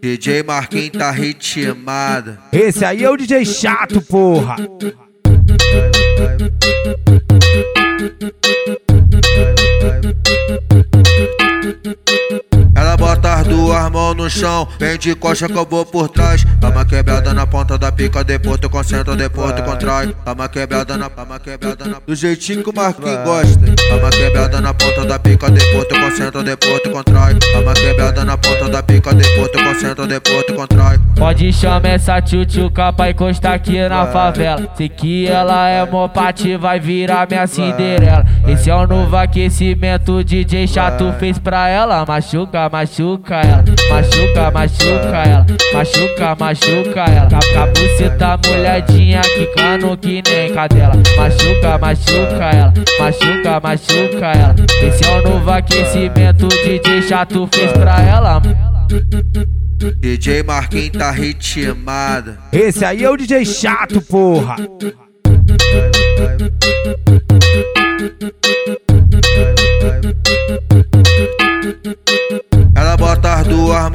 DJ Marquinhos tá ritmado. Esse aí é o DJ chato, porra. Ela mãos no chão, vem de coxa que eu vou por trás. Tama quebrada na ponta da pica, depois tu concentra, depois tu contrai. Tama quebrada na, tama quebrada na, do jeitinho que o Marquinhos gosta. Tama quebrada na ponta da pica, depois tu concentra, depois tu contrai. Tama quebrada na ponta da pica, depois tu concentra, depois tu contrai. Pode chamar essa tchutchuca pra encostar aqui na favela. Sei que ela é mopate, vai virar minha Cinderela. Esse é o novo aquecimento, DJ chato fez pra ela. Machuca, machuca ela, machuca, machuca ela, machuca, machuca ela. Com a buceta molhadinha, quicando que nem cadela. Machuca, machuca ela, machuca, machuca ela. Esse é o novo aquecimento, DJ chato fez pra ela. DJ Marquinhos tá ritmado. Esse aí é o DJ chato, porra. Ela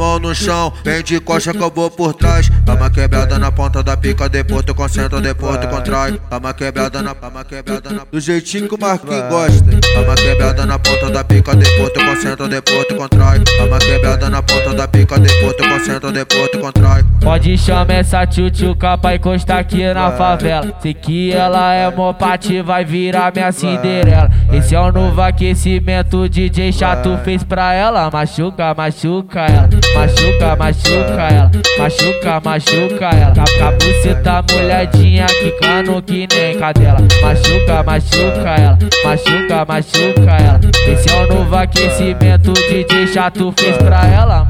mãos no chão, vem de coxa que eu vou por trás. Tama quebrada na ponta da pica, depois tu concentra, depois tu contrai. Tama quebrada na, tama quebrada na, do jeitinho que o Marquinhos gosta. Tama quebrada na ponta da pica, depois tu concentra, depois tu contrai. Tama quebrada na ponta da pica, depois tu concentra, depois tu contrai. Pode chamar essa tchutchuca pra encostar aqui na favela. Sei que ela é mopate, vai virar minha Cinderela. Esse é o novo aquecimento, DJ chato fez pra ela. Machuca, machuca ela, machuca, machuca ela, machuca, machuca ela. Com a buceta molhadinha, quicando que nem cadela. Machuca, machuca ela, machuca, machuca ela. Esse é o novo aquecimento, DJ chato fez pra ela.